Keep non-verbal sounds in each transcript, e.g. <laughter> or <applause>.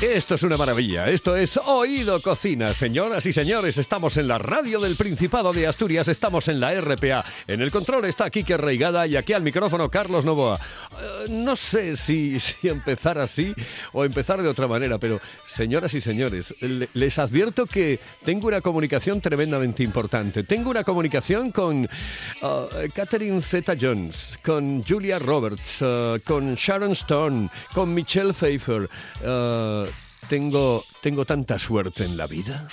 Esto es una maravilla. Esto es Oído Cocina. Señoras y señores, estamos en la radio del Principado de Asturias, estamos en la RPA. En el control está Kike Reigada y aquí al micrófono Carlos Novoa. Eh, no sé si, si, empezar así o empezar de otra manera, pero señoras y señores, les advierto que tengo una comunicación tremendamente importante. Tengo una comunicación con uh, Catherine Zeta-Jones, con Julia Roberts, uh, con Sharon Stone, con Michelle Pfeiffer. Tengo, tengo tanta suerte en la vida.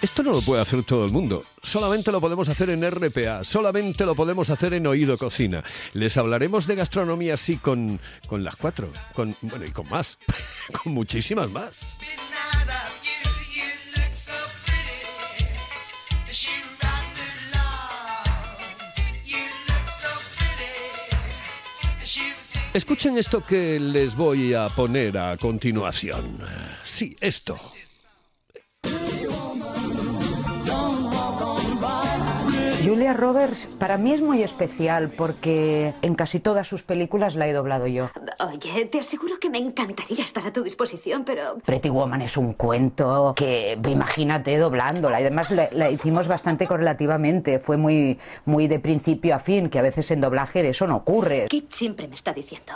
Esto no lo puede hacer todo el mundo. Solamente lo podemos hacer en RPA, solamente lo podemos hacer en Oído Cocina. Les hablaremos de gastronomía así con, con las cuatro, con, bueno, y con más, <laughs> con muchísimas más. Escuchen esto que les voy a poner a continuación. Sí, esto. Julia Roberts para mí es muy especial porque en casi todas sus películas la he doblado yo. Oye, te aseguro que me encantaría estar a tu disposición, pero... Pretty Woman es un cuento que, imagínate, doblándola. Y además la, la, hicimos bastante correlativamente. Fue muy, muy de principio a fin, que a veces en doblaje eso no ocurre. Kit siempre me está diciendo,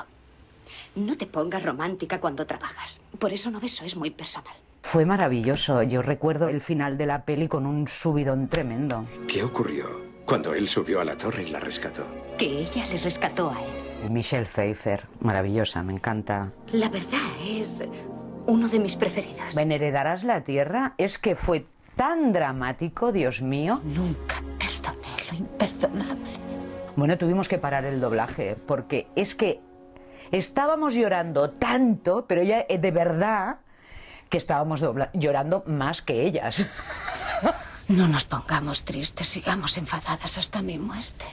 no te pongas romántica cuando trabajas. Por eso no beso, es muy personal. Fue maravilloso. Yo recuerdo el final de la peli con un subidón tremendo. ¿Qué ocurrió cuando él subió a la torre y la rescató? Que ella le rescató a él. Michelle Pfeiffer, maravillosa, me encanta. La verdad es uno de mis preferidos. ¿Me heredarás la tierra? Es que fue tan dramático, Dios mío. Nunca perdoné lo imperdonable. Bueno, tuvimos que parar el doblaje porque es que estábamos llorando tanto, pero ella de verdad que estábamos llorando más que ellas. <laughs> No nos pongamos tristes, sigamos enfadadas hasta mi muerte.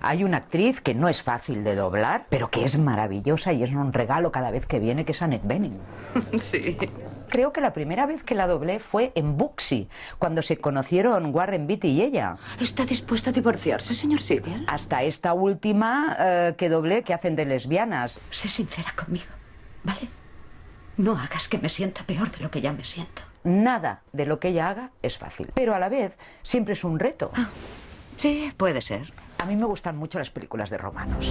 Hay una actriz que no es fácil de doblar, pero que es maravillosa y es un regalo cada vez que viene, que es Annette Bening. <laughs> Sí. Creo que la primera vez que la doblé fue en Buxy, cuando se conocieron Warren Beatty y ella. ¿Está dispuesta a divorciarse, señor Siegel? Hasta esta última eh, que doblé, que hacen de lesbianas. Sé sincera conmigo, ¿vale? No hagas que me sienta peor de lo que ya me siento. Nada de lo que ella haga es fácil, pero a la vez siempre es un reto. Ah, sí, puede ser. A mí me gustan mucho las películas de romanos.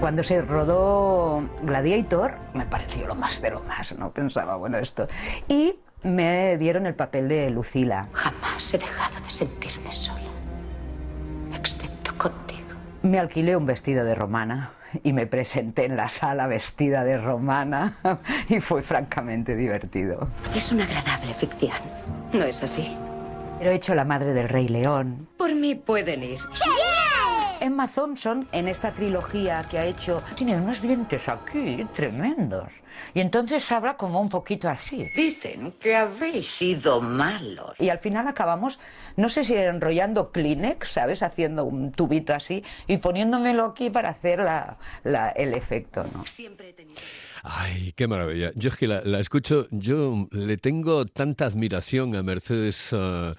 Cuando se rodó Gladiator, me pareció lo más de lo más, ¿no? Pensaba, bueno, esto. Y me dieron el papel de Lucila. Jamás he dejado de sentirme sola, excepto contigo. Me alquilé un vestido de romana y me presenté en la sala vestida de romana <laughs> y fue francamente divertido. Es una agradable ficción, ¿no es así? Pero he hecho la madre del Rey León. Por mí pueden ir. Emma Thompson, en esta trilogía que ha hecho, tiene unos dientes aquí tremendos. Y entonces habla como un poquito así. Dicen que habéis sido malos. Y al final acabamos, no sé si enrollando Kleenex, ¿sabes? Haciendo un tubito así y poniéndomelo aquí para hacer la, la, el efecto, ¿no? Siempre he tenido... Ay, qué maravilla. Yo es que la, escucho, yo le tengo tanta admiración a Mercedes, a,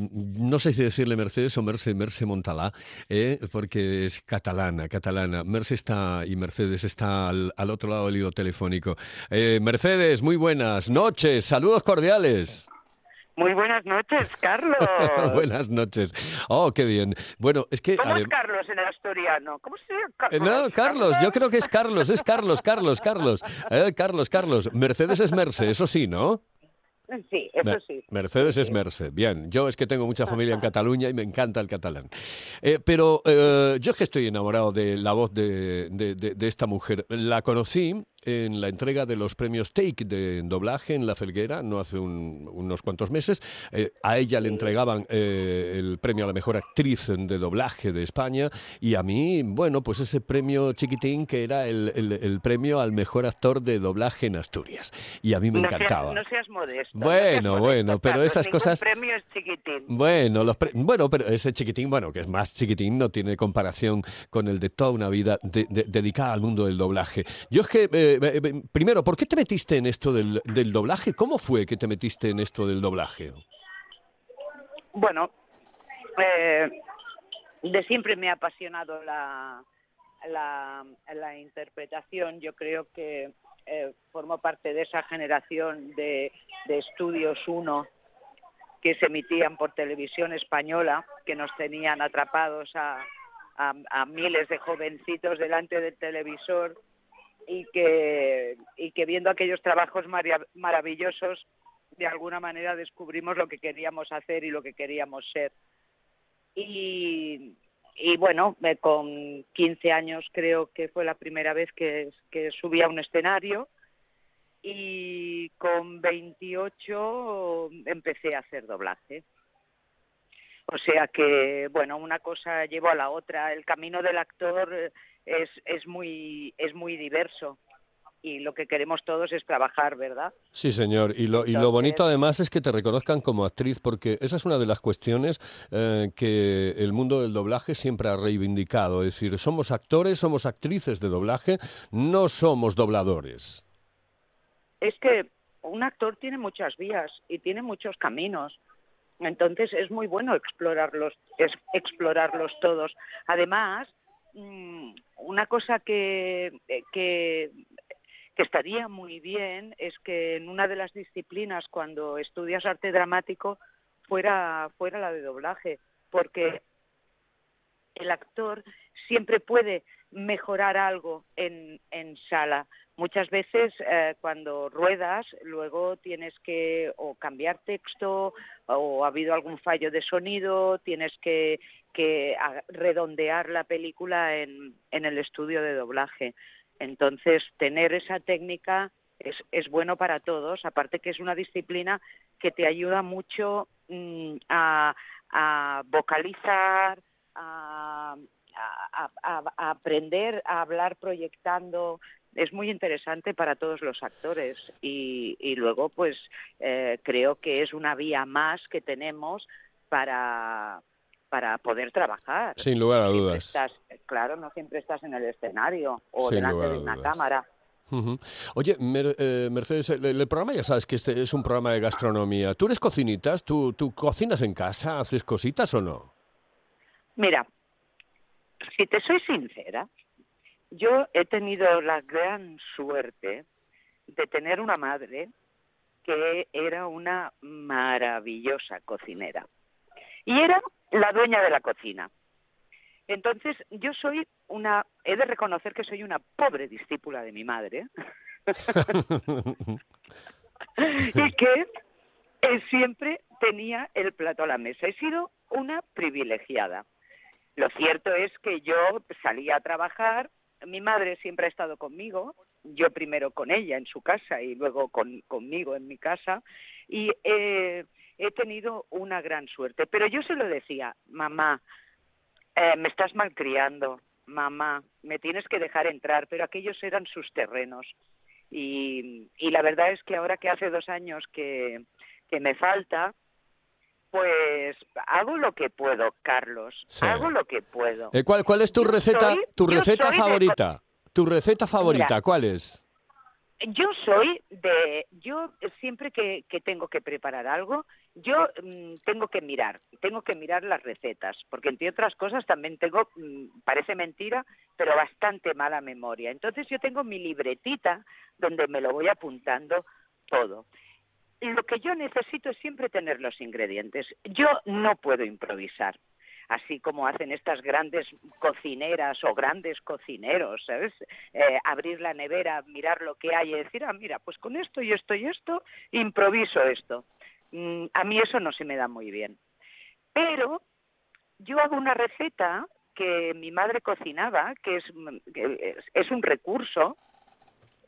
no sé si decirle Mercedes o Merce, Merce Montalá, eh, porque es catalana, catalana. Merce está y Mercedes está al, al otro lado del hilo telefónico. Eh, Mercedes, muy buenas noches, saludos cordiales. Muy buenas noches, <laughs> Carlos. buenas noches. Oh, qué bien. Bueno, es que... ¿Cómo es Carlos en el asturiano? ¿Cómo se llama? Carlos? No, Carlos, yo creo que es Carlos, es Carlos, Carlos, Carlos. Eh, Carlos, Carlos. Mercedes es Merce, eso sí, ¿no? Sí, eso sí. Mercedes es Merce. Bien, yo es que tengo mucha familia en <laughs> Cataluña y me encanta el catalán. Eh, pero eh, yo es que estoy enamorado de la voz de, de, de, de esta mujer. La conocí en la entrega de los premios Take de doblaje en La Felguera, no hace un, unos cuantos meses. Eh, a ella le entregaban eh, el premio a la mejor actriz de doblaje de España y a mí, bueno, pues ese premio chiquitín que era el, el, el premio al mejor actor de doblaje en Asturias. Y a mí me no encantaba. Seas, no seas modesto. Bueno, no seas modesto, bueno, pero Carlos, esas cosas... premio es chiquitín. Bueno, los pre... bueno, pero ese chiquitín, bueno, que es más chiquitín, no tiene comparación con el de toda una vida de, de, dedicada al mundo del doblaje. Yo es que... Eh, eh, eh, primero, ¿por qué te metiste en esto del, del doblaje? ¿Cómo fue que te metiste en esto del doblaje? Bueno, eh, de siempre me ha apasionado la, la, la interpretación. Yo creo que eh, formo parte de esa generación de, de estudios 1 que se emitían por televisión española, que nos tenían atrapados a, a miles de jovencitos delante del televisor y que, y que viendo aquellos trabajos maravillosos, de alguna manera descubrimos lo que queríamos hacer y lo que queríamos ser. Y, y bueno, con 15 años creo que fue la primera vez que, que subí a un escenario y con 28 empecé a hacer doblaje. O sea que, bueno, una cosa llevó a la otra. El camino del actor eh, es, es, muy, es muy diverso y lo que queremos todos es trabajar, ¿verdad? Sí, señor. Y lo, y lo bonito además es que te reconozcan como actriz, porque esa es una de las cuestiones eh, que el mundo del doblaje siempre ha reivindicado. Es decir, somos actores, somos actrices de doblaje, no somos dobladores. es que un actor tiene muchas vías y tiene muchos caminos. Entonces es muy bueno explorarlos, es explorarlos todos. Además, mm, una cosa que, eh, que, que estaría muy bien es que en una de las disciplinas, cuando estudias arte dramático, fuera, fuera la de doblaje, porque el actor siempre puede mejorar algo en, en sala. Muchas veces eh, cuando ruedas luego tienes que o cambiar texto o ha habido algún fallo de sonido, tienes que, redondear la película en, el estudio de doblaje. Entonces, tener esa técnica es, es bueno para todos, aparte que es una disciplina que te ayuda mucho mm, a, vocalizar, a aprender a hablar proyectando. Es muy interesante para todos los actores y, y luego, pues, eh, creo que es una vía más que tenemos para para poder trabajar. Sin lugar a dudas. estás- claro, no siempre estás en el escenario o Sin delante de una dudas. cámara. Ujú. Oye, Mer- eh, Mercedes, el, el programa ya sabes que este es un programa de gastronomía. ¿Tú eres cocinitas? ¿Tú, ¿Tú cocinas en casa? ¿Haces cositas o no? Mira, si te soy sincera, yo he tenido la gran suerte de tener una madre que era una maravillosa cocinera. Y era la dueña de la cocina. Entonces, yo soy una, he de reconocer que soy una pobre discípula de mi madre. <laughs> y que eh, siempre tenía el plato a la mesa. He sido una privilegiada. Lo cierto es que yo salía a trabajar, mi madre siempre ha estado conmigo, yo primero con ella en su casa y luego con, conmigo en mi casa, y eh, he tenido una gran suerte. Pero yo se lo decía, mamá, eh, me estás malcriando, mamá, me tienes que dejar entrar, pero aquellos eran sus terrenos. Y, y la verdad es que ahora que hace dos años que me falta, pues hago lo que puedo, Carlos. Sí. Hago lo que puedo. Eh, ¿cuál, ¿Cuál es tu receta, soy- tu receta de favorita? ¿Tu receta favorita Mira. cuál es? Yo soy de, yo siempre que, que tengo que preparar algo, yo mm, tengo que mirar, tengo que mirar las recetas, porque entre otras cosas también tengo, mm, parece mentira, pero bastante mala memoria. Entonces yo tengo mi libretita donde me lo voy apuntando todo. Lo que yo necesito es siempre tener los ingredientes. Yo no puedo improvisar así como hacen estas grandes cocineras o grandes cocineros, ¿sabes? Eh, abrir la nevera, mirar lo que hay y decir, ah, mira, pues con esto y esto y esto, improviso esto. Mm, a mí eso no se me da muy bien. Pero yo hago una receta que mi madre cocinaba, que es, que es un recurso,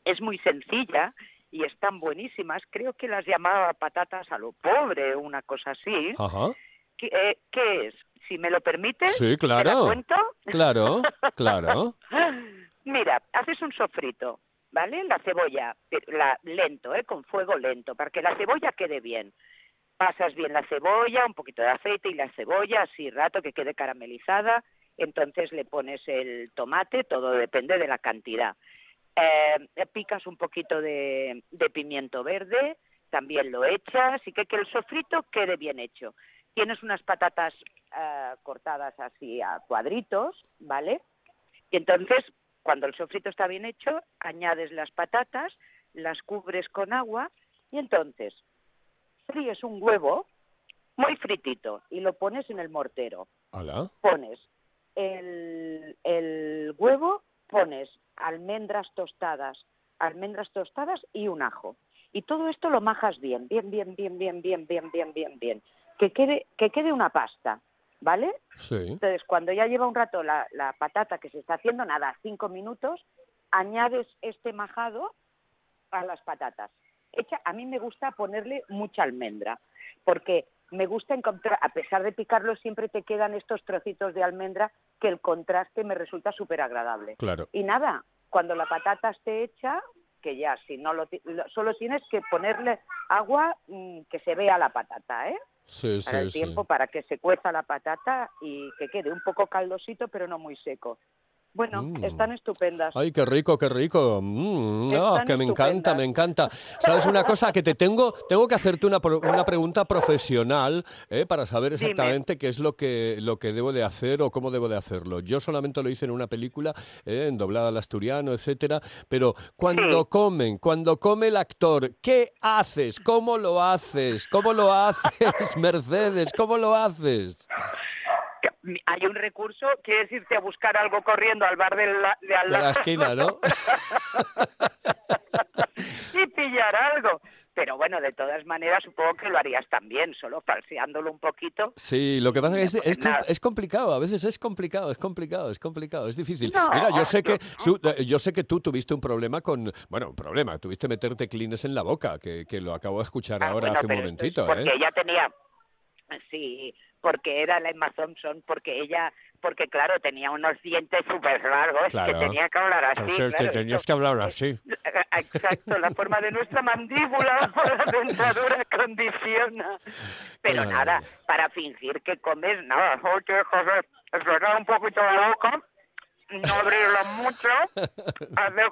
es muy sencilla y están buenísimas. Creo que las llamaba patatas a lo pobre o una cosa así. Ajá. ¿Qué, eh, qué es? Si me lo permites, Sí, ¿te la claro. cuento? Claro, <laughs> claro. Mira, haces un sofrito, ¿vale? La cebolla, eh, la, lento, ¿eh? Con fuego lento, para que la cebolla quede bien. Pasas bien la cebolla, un poquito de aceite y la cebolla, así rato que quede caramelizada. Entonces le pones el tomate, todo depende de la cantidad. Eh, picas un poquito de, de pimiento verde, también lo echas y que, que el sofrito quede bien hecho. Tienes unas patatas eh, cortadas así a cuadritos, ¿vale? Y entonces, cuando el sofrito está bien hecho, añades las patatas, las cubres con agua y entonces fríes un huevo muy fritito y lo pones en el mortero. ¿Hala? Pones el, el huevo, pones almendras tostadas, almendras tostadas y un ajo. Y todo esto lo majas bien, bien, bien, bien, bien, bien, bien, bien, bien, bien. Que quede, que quede una pasta, ¿vale? Sí. Entonces, cuando ya lleva un rato la, la patata que se está haciendo, nada, cinco minutos, añades este majado a las patatas. A mí me gusta ponerle mucha almendra, porque me gusta encontrar, a pesar de picarlo, siempre te quedan estos trocitos de almendra que el contraste me resulta súper agradable. Claro. Y nada, cuando la patata esté hecha, que ya, si no lo, solo tienes que ponerle agua mm, que se vea la patata, ¿eh? Sí, Para sí, el sí. tiempo, para que se cueza la patata y que quede un poco caldosito, pero no muy seco. Bueno, Mm. están estupendas. Ay, qué rico, qué rico. Mm, Están que me encanta, me encanta. ¿Sabes una cosa? Que te tengo, tengo que hacerte una, una pregunta profesional eh, para saber Dime. exactamente qué es lo que, lo que debo de hacer o cómo debo de hacerlo. Yo solamente lo hice en una película, eh, en doblada al asturiano, etcétera. Pero cuando Sí. comen, cuando come el actor, ¿qué haces? ¿Cómo lo haces? ¿Cómo lo haces, <laughs> Mercedes? ¿Cómo lo haces? Hay un recurso, quieres irte a buscar algo corriendo al bar de, la, de al De la esquina, ¿no? <laughs> y pillar algo. Pero bueno, de todas maneras, supongo que lo harías también, solo falseándolo un poquito. Sí, lo que pasa es que es, complicado, a veces es complicado, es complicado, es complicado, es difícil. No, Mira, yo sé que su- eh, yo sé que tú tuviste un problema con, bueno, un problema, tuviste meterte clines en la boca, que, que lo acabo de escuchar Ah, ahora bueno, hace un esto es momentito, Porque ¿eh? ella tenía, sí, porque era la Emma Thompson, porque ella, porque claro, tenía unos dientes súper largos Claro. que tenía que hablar así. Entonces te tenías esto- que hablar así. <laughs> Exacto, la forma de nuestra mandíbula por <laughs> la dentadura condiciona. Pero nada, para fingir que comes, nada, oye, José, cerrar un poquito la boca, no abrirla mucho, <laughs> hacer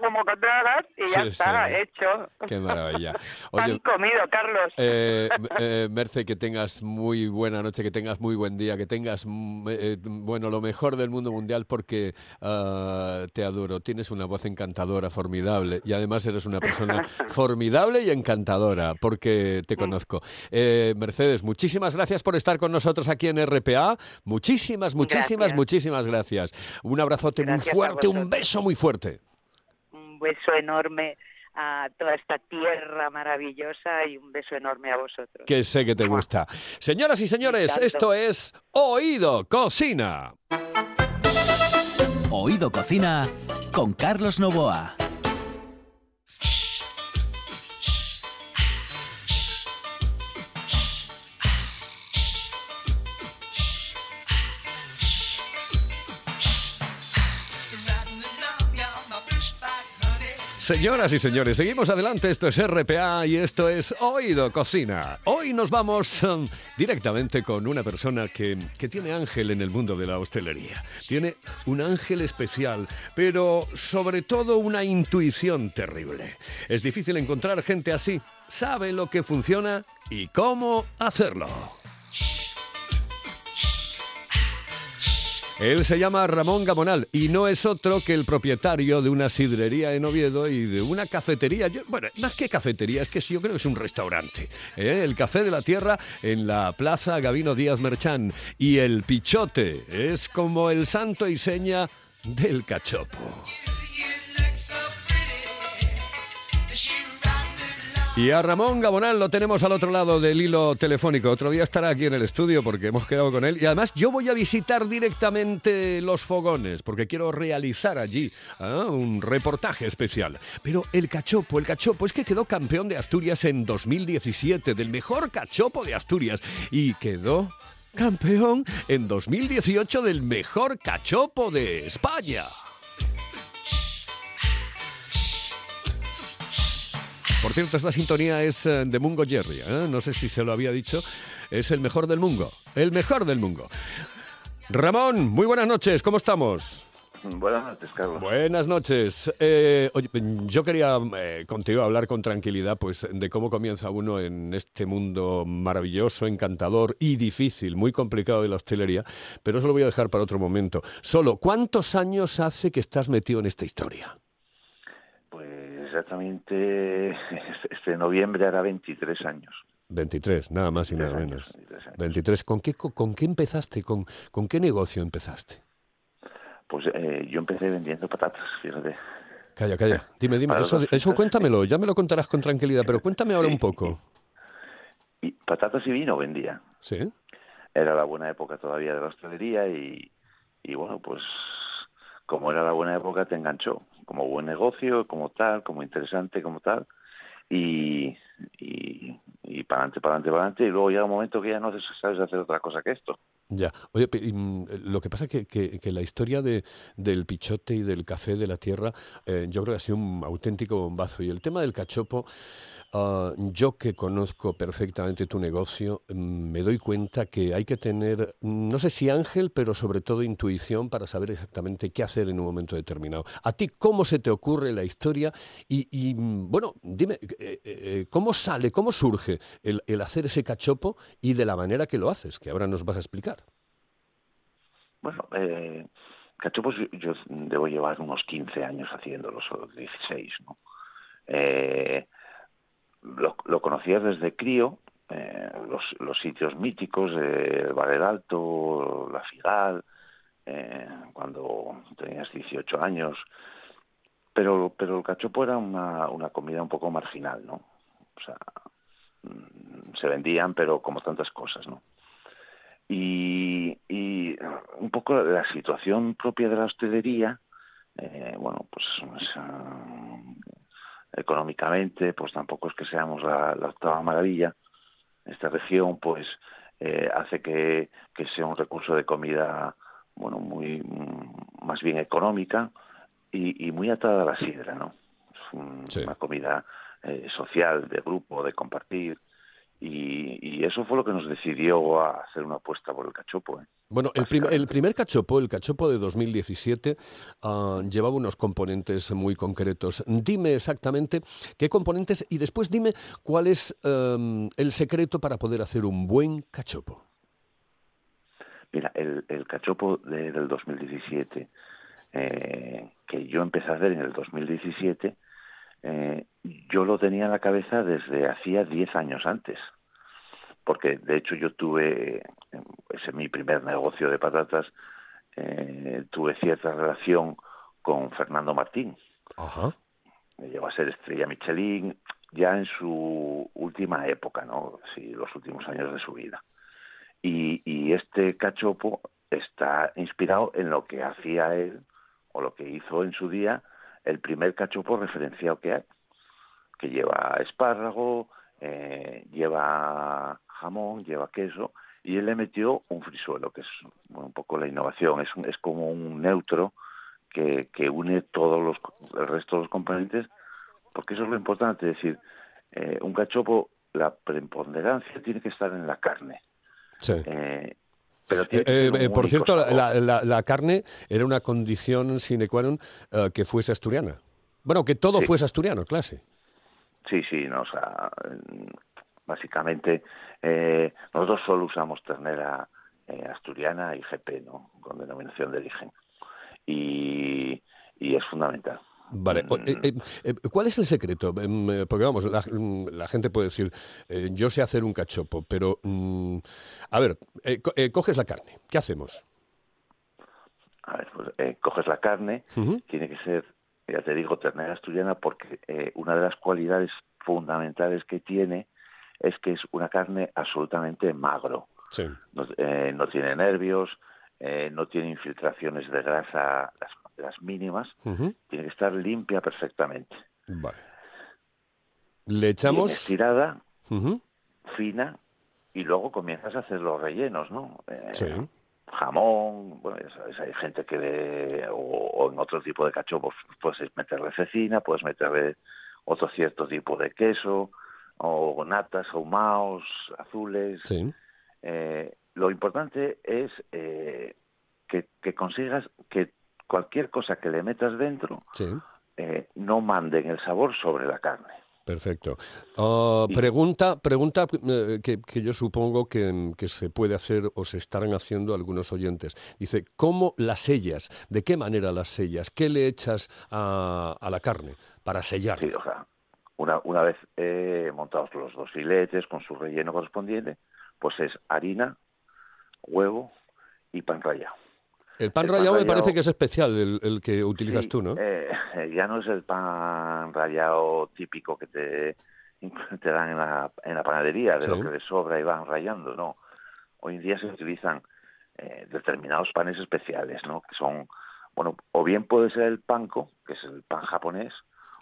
como tragas y ya Sí, está, sí. hecho. Qué maravilla. Han <laughs> Oye, comido, Carlos. Eh, eh, Merce, que tengas muy buena noche, que tengas muy buen día, que tengas, mm, eh, bueno, lo mejor del mundo mundial porque ah, te adoro. Tienes una voz encantadora, formidable y además eres una persona <laughs> formidable y encantadora porque te conozco. Eh, Mercedes, muchísimas gracias por estar con nosotros aquí en RPA. Muchísimas, muchísimas, Gracias. muchísimas gracias. Un abrazote Gracias muy fuerte, un beso muy fuerte. Un beso enorme a toda esta tierra maravillosa y un beso enorme a vosotros. que sé que te gusta. Señoras y señores, esto es Oído Cocina. Oído Cocina con Carlos Novoa. Señoras y señores, seguimos adelante. Esto es RPA y esto es Oído Cocina. Hoy nos vamos um, directamente con una persona que, que tiene ángel en el mundo de la hostelería. Tiene un ángel especial, pero sobre todo una intuición terrible. Es difícil encontrar gente así. Sabe lo que funciona y cómo hacerlo. Él se llama Ramón Gamonal y no es otro que el propietario de una sidrería en Oviedo y de una cafetería. Bueno, más que cafetería, es que yo creo que es un restaurante. ¿eh? El Café de la Tierra en la Plaza Gavino Díaz Merchán. Y el Pichote es como el santo y seña del cachopo. Y a Ramón Gabonal lo tenemos al otro lado del hilo telefónico. Otro día estará aquí en el estudio porque hemos quedado con él. Y además yo voy a visitar directamente los fogones porque quiero realizar allí ah, un reportaje especial. Pero el cachopo, el cachopo es que quedó campeón de Asturias en 2017, del mejor cachopo de Asturias. Y quedó campeón en 2018 del mejor cachopo de España. Por cierto, esta sintonía es eh, de Mungo Jerry. ¿eh? No sé si se lo había dicho. Es el mejor del Mungo. El mejor del Mungo. Ramón, muy buenas noches. ¿Cómo estamos? Buenas noches, Carlos. Buenas noches. Eh, oye, yo quería eh, contigo hablar con tranquilidad pues, de cómo comienza uno en este mundo maravilloso, encantador y difícil, muy complicado de la hostelería, pero eso lo voy a dejar para otro momento. Solo, ¿cuántos años hace que estás metido en esta historia? Exactamente <laughs> este noviembre hará 23 años. 23, nada más y nada menos. 23, ¿Con, qué, ¿Con qué empezaste? ¿Con, ¿Con qué negocio empezaste? Pues eh, yo empecé vendiendo patatas, fíjate. Calla, calla. <laughs> Dime, dime. Eso, eso cuéntamelo. Ya me lo contarás con tranquilidad, pero cuéntame ahora un poco. Y, patatas y vino vendía. Sí. Era la buena época todavía de la hostelería y, y bueno, pues como era la buena época te enganchó. Como buen negocio, como tal, como interesante, como tal. Y, y, y para adelante, para adelante, para adelante. Y luego llega un momento que ya no sabes hacer otra cosa que esto. Ya. Oye, mm, lo que pasa es que, que, la historia de, del pichote y del café de la tierra, eh, yo creo que ha sido un auténtico bombazo. Y el tema del cachopo, ah, yo que conozco perfectamente tu negocio, mm, me doy cuenta que hay que tener, no sé si ángel, pero sobre todo intuición para saber exactamente qué hacer en un momento determinado. ¿A ti cómo se te ocurre la historia? Y, mm, bueno, dime, eh, eh, ¿cómo sale, cómo surge el hacer ese cachopo y de la manera que lo haces? Que ahora nos vas a explicar. Bueno, eh, cachopos yo, debo llevar unos 15 años haciéndolos, o 16, ¿no? Eh, lo, lo conocías desde crío, eh, los, sitios míticos, el Valer Alto, la Figal, eh, cuando tenías 18 años, pero, pero el cachopo era una, una comida un poco marginal, ¿no? O sea, mm, se vendían, pero como tantas cosas, ¿no? y un poco la situación propia de la hostelería, eh, bueno, pues, económicamente, pues tampoco es que seamos la, octava maravilla. Esta región, pues, eh, hace que, que, sea un recurso de comida, bueno, muy más bien económica y, y muy atada a la sidra, ¿no? Es una comida eh, social, de grupo, de compartir. Y, eso fue lo que nos decidió a hacer una apuesta por el cachopo. ¿eh? Bueno, el, el, primer cachopo, el cachopo de 2017, ah, llevaba unos componentes muy concretos. Dime exactamente qué componentes y después dime cuál es em, el secreto para poder hacer un buen cachopo. Mira, el, el cachopo del 2017, eh, que yo empecé a hacer en el 2017, eh, yo lo tenía en la cabeza desde hacía 10 años antes. Porque de hecho yo tuve, ese mi primer negocio de patatas, eh, tuve cierta relación con Fernando Martín. Ajá. Me llegó a ser estrella Michelin ya en su última época, ¿no? Sí, los últimos años de su vida. Y, y este cachopo está inspirado en lo que hacía él o lo que hizo en su día el primer cachopo referenciado que hay, que lleva espárrago, eh, lleva jamón, lleva queso, y él le metió un frisuelo, que es un poco la innovación, es, es como un neutro que, que une todos los, el resto de los componentes, porque eso es lo importante, es decir, eh, un cachopo, la preponderancia tiene que estar en la carne. Sí. Eh, eh, eh, por cierto, la, carne era una condición sine qua non eh, que fuese asturiana. Bueno, que todo fuese asturiano, clase. Sí, sí, no, o sea, básicamente nosotros solo usamos ternera asturiana y GP, ¿no? Con denominación de origen. Y, y es fundamental. Vale. Eh, mm. eh, eh, ¿Cuál es el secreto? Em, porque vamos, mm, la, gente puede decir, yo sé hacer un cachopo, pero mm, a ver, coges la carne, ¿qué hacemos? A ver, pues coges la carne, tiene que ser, ya te digo, ternera asturiana, porque una de las cualidades fundamentales que tiene es que es una carne absolutamente magro. No, no tiene nervios, no tiene infiltraciones de grasa, las las mínimas, tiene que estar limpia perfectamente. Vale. Le echamos... estirada, fina, y luego comienzas a hacer los rellenos, ¿no? Eh, sí. Jamón, bueno, hay gente que o, en otro tipo de cachopos puedes meterle cecina, puedes meterle otro cierto tipo de queso, o natas, ahumados, azules. Sí. Eh, lo importante es eh, que, que, consigas que cualquier cosa que le metas dentro Sí. eh, no manden el sabor sobre la carne. Perfecto. Ah, pregunta, pregunta eh, que, que yo supongo que, que se puede hacer o se estarán haciendo algunos oyentes. Dice, ¿cómo las sellas? ¿De qué manera las sellas? ¿Qué le echas a, a la carne para sellar? Sí, o sea, una, una vez eh, montados los dos filetes con su relleno correspondiente, pues es harina, huevo y pan rallado. El pan el pan rallado me parece que es especial el, el que utilizas Sí, tú, ¿no? eh, ya no es el pan rallado típico que te, <laughs> te dan en la, en la panadería, de Sí. lo que les sobra y van rallando, no. Hoy en día se utilizan eh, determinados panes especiales, ¿no? Que son, bueno, o bien puede ser el panko, que es el pan japonés,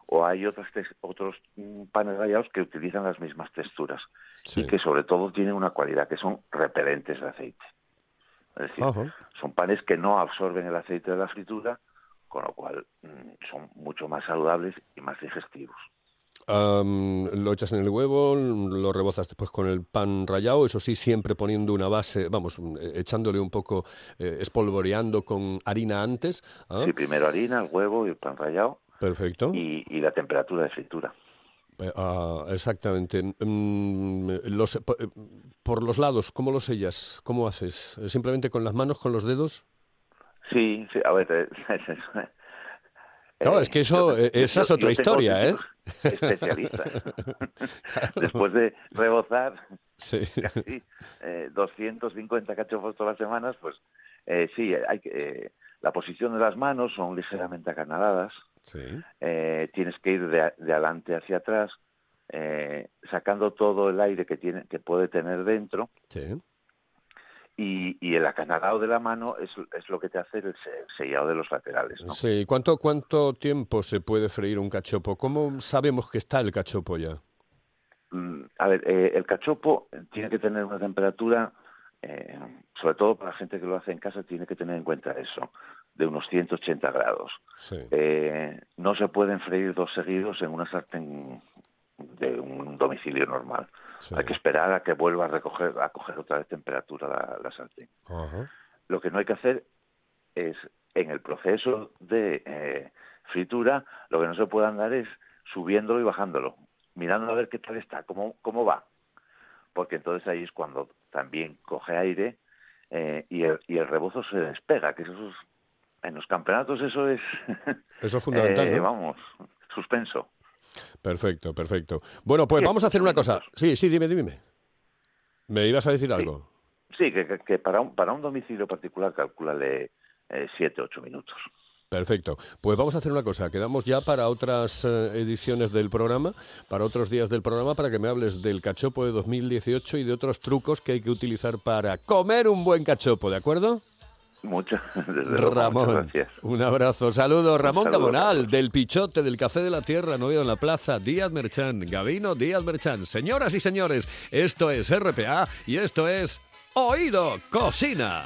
o hay otros, otros mm, panes rallados que utilizan las mismas texturas Sí. y que sobre todo tienen una cualidad, que son repelentes de aceite. Es decir, Ajá. son panes que no absorben el aceite de la fritura, con lo cual mm, son mucho más saludables y más digestivos. Am, lo echas en el huevo, lo rebozas después con el pan rallado, eso sí, siempre poniendo una base, vamos, eh, echándole un poco, eh, espolvoreando con harina antes. ¿ah? Sí, primero harina, el huevo y el pan rallado Perfecto. y, y la temperatura de fritura. Eh, ah, exactamente. Mm, los- po- eh, por los lados, ¿cómo los sellas? ¿Cómo haces? Eh, ¿Simplemente con las manos, con los dedos? Sí, sí, a ver. <laughs> eh, Claro, eh, es que eso, yo- eh, es otra historia, ¿eh? títulos Especialistas. <laughs> <laughs> Después de rebozar Sí. casi eh, 250 cachofos todas las semanas, pues eh, sí, hay que, eh, la posición de las manos son ligeramente acanaladas. Sí. eh, tienes que ir de, de adelante hacia atrás, eh, sacando todo el aire que tiene, que puede tener dentro, Sí. y, y el acanalado de la mano es, es lo que te hace el se- sellado de los laterales. ¿no? Sí. ¿Cuánto, ¿Cuánto tiempo se puede freír un cachopo? ¿Cómo sabemos que está el cachopo ya? Mm, A ver, eh, el cachopo tiene que tener una temperatura, eh, sobre todo para la gente que lo hace en casa, tiene que tener en cuenta eso, de unos 180 grados. Sí. Eh, no se pueden freír dos seguidos en una sartén de un domicilio normal. Sí. Hay que esperar a que vuelva a recoger, a coger otra vez temperatura la, la sartén. Lo que no hay que hacer es, en el proceso de eh, fritura, lo que no se puede andar es subiéndolo y bajándolo, mirando a ver qué tal está, cómo, cómo va. Porque entonces ahí es cuando también coge aire eh, y, el, y el rebozo se despega, que eso es, en los campeonatos eso es, <laughs> Eso es fundamental, eh, ¿no? vamos, suspenso. Perfecto, perfecto. Bueno, pues Sí, vamos a hacer una cosa. Sí, sí, dime, dime. ¿Me ibas a decir algo? Sí, que, para, un, para un domicilio particular calcúlale eh, siete, ocho minutos. Perfecto. Pues vamos a hacer una cosa. Quedamos ya para otras eh, ediciones del programa, para otros días del programa, para que me hables del cachopo de 2018 y de otros trucos que hay que utilizar para comer un buen cachopo, ¿de acuerdo? <laughs> Muchas, Ramón, gracias. un abrazo. Saludos, Ramón saludo, del Pichote, del Café de la Tierra, Novio en la Plaza, Díaz Merchán, Gabino Díaz Merchán. Señoras y señores, esto es RPA y esto es Oído Cocina.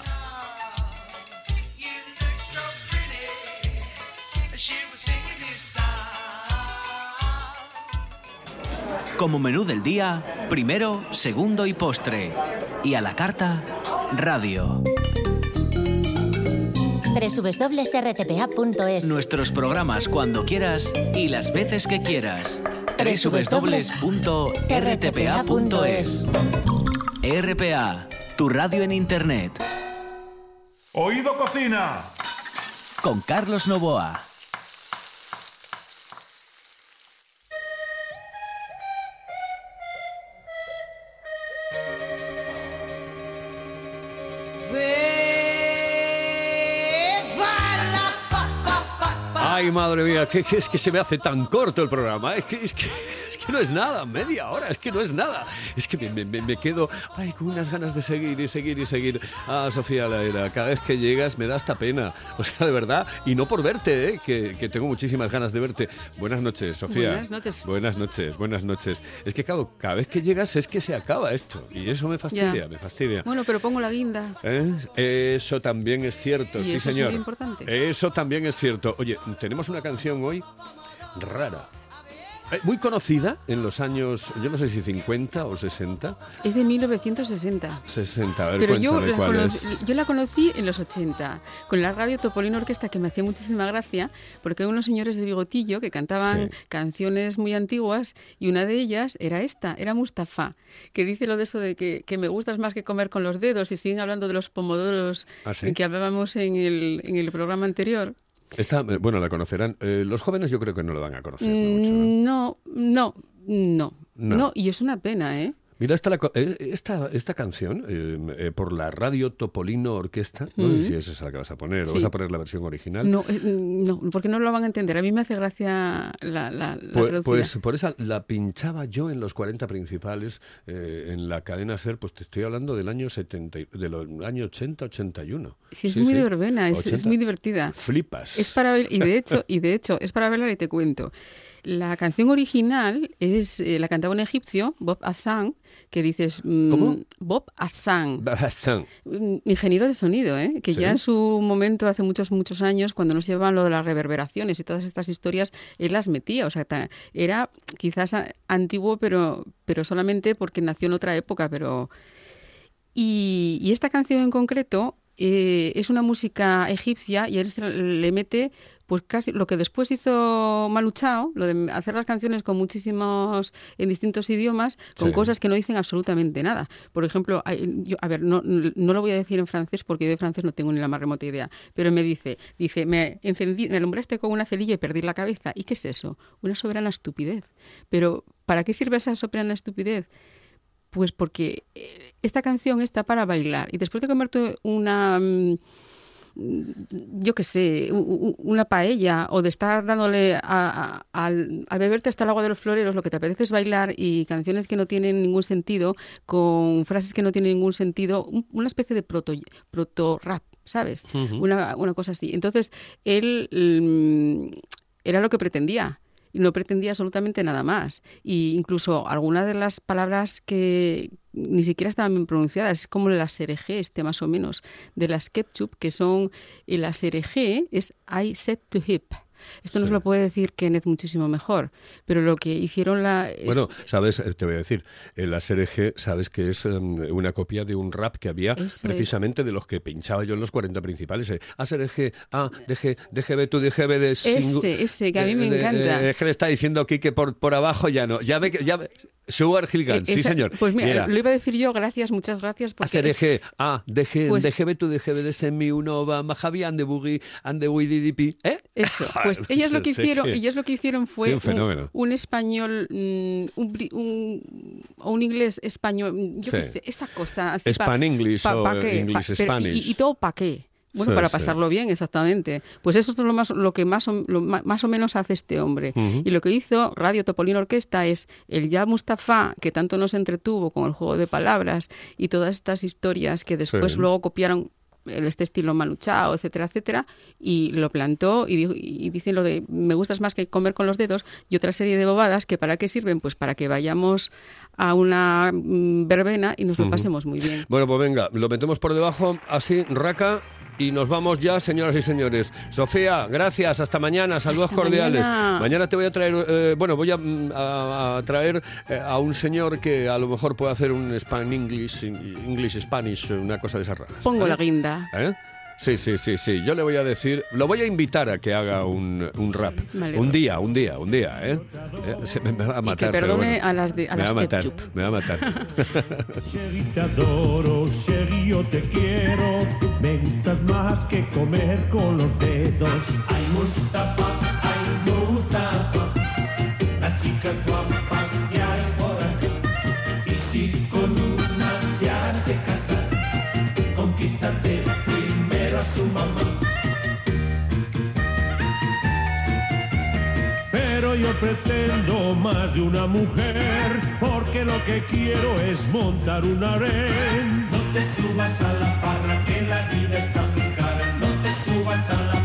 Como menú del día, primero, segundo y postre. Y a la carta, radio. www.rtpa.es Nuestros programas cuando quieras y las veces que quieras. www.rtpa.es RPA, tu radio en Internet. Oído Cocina. Con Carlos Novoa. Ay, madre mía, que, que es que se me hace tan corto el programa. Es que, es que, es que no es nada, media hora, es que no es nada. Es que me, me- me quedo ay, con unas ganas de seguir y seguir y seguir. Ah, Sofía Laera, cada vez que llegas me da esta pena. <laughs> O sea, de verdad, y no por verte, ¿eh? que, que tengo muchísimas ganas de verte. Buenas noches, Sofía. Buenas noches. Buenas noches, buenas noches. Es que, claro, cada vez que llegas es que se acaba esto. Y eso me fastidia, me fastidia. Bueno, pero pongo la guinda. ¿Eh? Eso también es cierto, Y sí eso es señor. muy importante. Eso también es cierto. Oye, tenemos una canción hoy rara. Eh, Muy conocida en los años, yo no sé si 50 o 60. Es de 1960. 60, a ver, Pero yo la, cuál conocí, es. yo la conocí en los 80, con la radio Topolino Orquesta, que me hacía muchísima gracia, porque unos señores de bigotillo que cantaban Sí. canciones muy antiguas, y una de ellas era esta, era Mustafa, que dice lo de eso de que, que me gustas más que comer con los dedos, y siguen hablando de los pomodoros ¿Ah, sí? que hablábamos en el, en el programa anterior. Esta, eh, bueno, la conocerán. Eh, los jóvenes yo creo que no la van a conocer ¿no? mucho. Mm, No, no, no, No. no, y es una pena, ¿eh? Mira, esta, la co- eh, esta, esta canción, eh, eh, por la radio Topolino Orquesta, no sé Mm. si esa es la que vas a poner, o Sí. vas a poner la versión original. No, eh, no, porque no lo van a entender. A mí me hace gracia la, la, la Pues, pues por esa la pinchaba yo en los 40 principales eh, en la cadena SER, pues te estoy hablando del año 70, y- de los año 80, 81. Sí, es muy de verbena, es, es 80. muy divertida. Flipas. Es para y de <laughs> hecho, y de hecho, es para bailar y te cuento. La canción original es eh, la cantaba un egipcio, Bob Hassan, que dices mm, ¿Cómo? Bob Hassan, Hassan. mm, ingeniero de sonido, ¿eh? que Sí. ya en su momento, hace muchos, muchos años, cuando nos llevaban lo de las reverberaciones y todas estas historias, él las metía. O sea, era quizás antiguo, pero, pero solamente porque nació en otra época, pero... Y, y esta canción en concreto eh, es una música egipcia y él se le mete pues casi lo que después hizo Manu Chao, lo de hacer las canciones con muchísimos en distintos idiomas, con Sí. cosas que no dicen absolutamente nada. Por ejemplo, yo, a ver, no, no lo voy a decir en francés porque yo de francés no tengo ni la más remota idea, pero me dice, dice, me encendí, me alumbraste con una celilla y perdí la cabeza. ¿Y qué es eso? Una soberana estupidez. Pero ¿para qué sirve esa soberana estupidez? Pues porque eh, esta canción está para bailar y después de comerte una, mm, yo qué sé, una paella o de estar dándole a, a- al- a beberte hasta el agua de los floreros, lo que te apetece es bailar y canciones que no tienen ningún sentido, con frases que no tienen ningún sentido, un- una especie de proto, proto rap, ¿sabes? Una, una cosa así. Entonces, él mm, era lo que pretendía y no pretendía absolutamente nada más. Y incluso algunas de las palabras que ni siquiera estaban bien pronunciadas, como la SRG, este más o menos, de las ketchup, que son, y la SRG es I said to hip. Esto nos Sí. lo puede decir Kenneth muchísimo mejor, pero lo que hicieron la... Bueno, sabes, Eh, te voy a decir, el ASRG, sabes que es em, una copia de un rap que había Eso es. precisamente de los que pinchaba yo en los 40 principales. eh, ASRG, A, DG, DGB, tu DGB de Ese, ese, que a mí me encanta. Que le está diciendo aquí que por, por abajo ya no. Ya ve que. Ya ve- Sugar Hill Gang, sí señor. Pues mira, Mira, lo iba a decir yo, gracias, muchas gracias. Porque ASRG, A, DG, Pues- DGB, tu DGB de Semi, uno, va, Majavi, and the Boogie, and the WDDP. ¿Eh? Eso, <laughs> pues <laughs> ellas lo que hicieron, ellas lo que hicieron fue Sí, un fenómeno. un, un español, mm, un, un- o un inglés español, yo qué sé, esa cosa así. pa- Span English pa- o pa' qué, English pa- pero- y- Spanish. y, y todo para qué. Bueno, Sí, para sí. pasarlo bien, exactamente. Pues eso es lo, más, lo que más o, lo más o menos hace este hombre. Y lo que hizo Radio Topolino Orquesta es el ya Mustafa, que tanto nos entretuvo con el juego de palabras y todas estas historias que después Sí. luego copiaron este estilo maluchao, etcétera, etcétera, y lo plantó y, dijo- y dice lo de me gustas más que comer con los dedos y otra serie de bobadas que para qué sirven, pues para que vayamos a una mm, verbena y nos lo pasemos muy bien. Bueno, pues venga, lo metemos por debajo, así, raca, y nos vamos ya, señoras y señores. Sofía, gracias, hasta mañana, saludos Hasta cordiales. mañana. te voy a traer, eh, bueno, voy a, mm, a- a traer eh, a un señor que a lo mejor puede hacer un Span English, English Spanish, una cosa de esas raras. Pongo la guinda. ¿Eh? Sí, sí, sí, sí. Yo le voy a decir, lo voy a invitar a que haga un, un rap. Vale. Un día, un día, un día, ¿eh? Eh, se me, me va a Y matar. que pero perdone bueno. a las, de, a me va las a matar, me va a matar. <laughs> Sherry, te adoro, Sherry, yo te quiero. Me gustas más que comer con los dedos. Ay, Mustafa, ay, Mustafa. Las chicas guapas yo pretendo más de una mujer, porque lo que quiero es montar un harén. No te subas a la parra, que la vida está muy cara. No te subas a la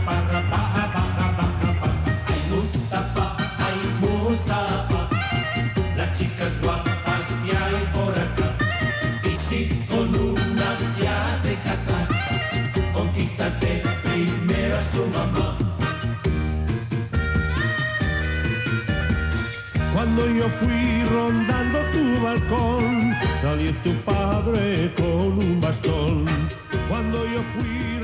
Cuando yo fui rondando tu balcón, salió tu padre con un bastón. Cuando yo fui.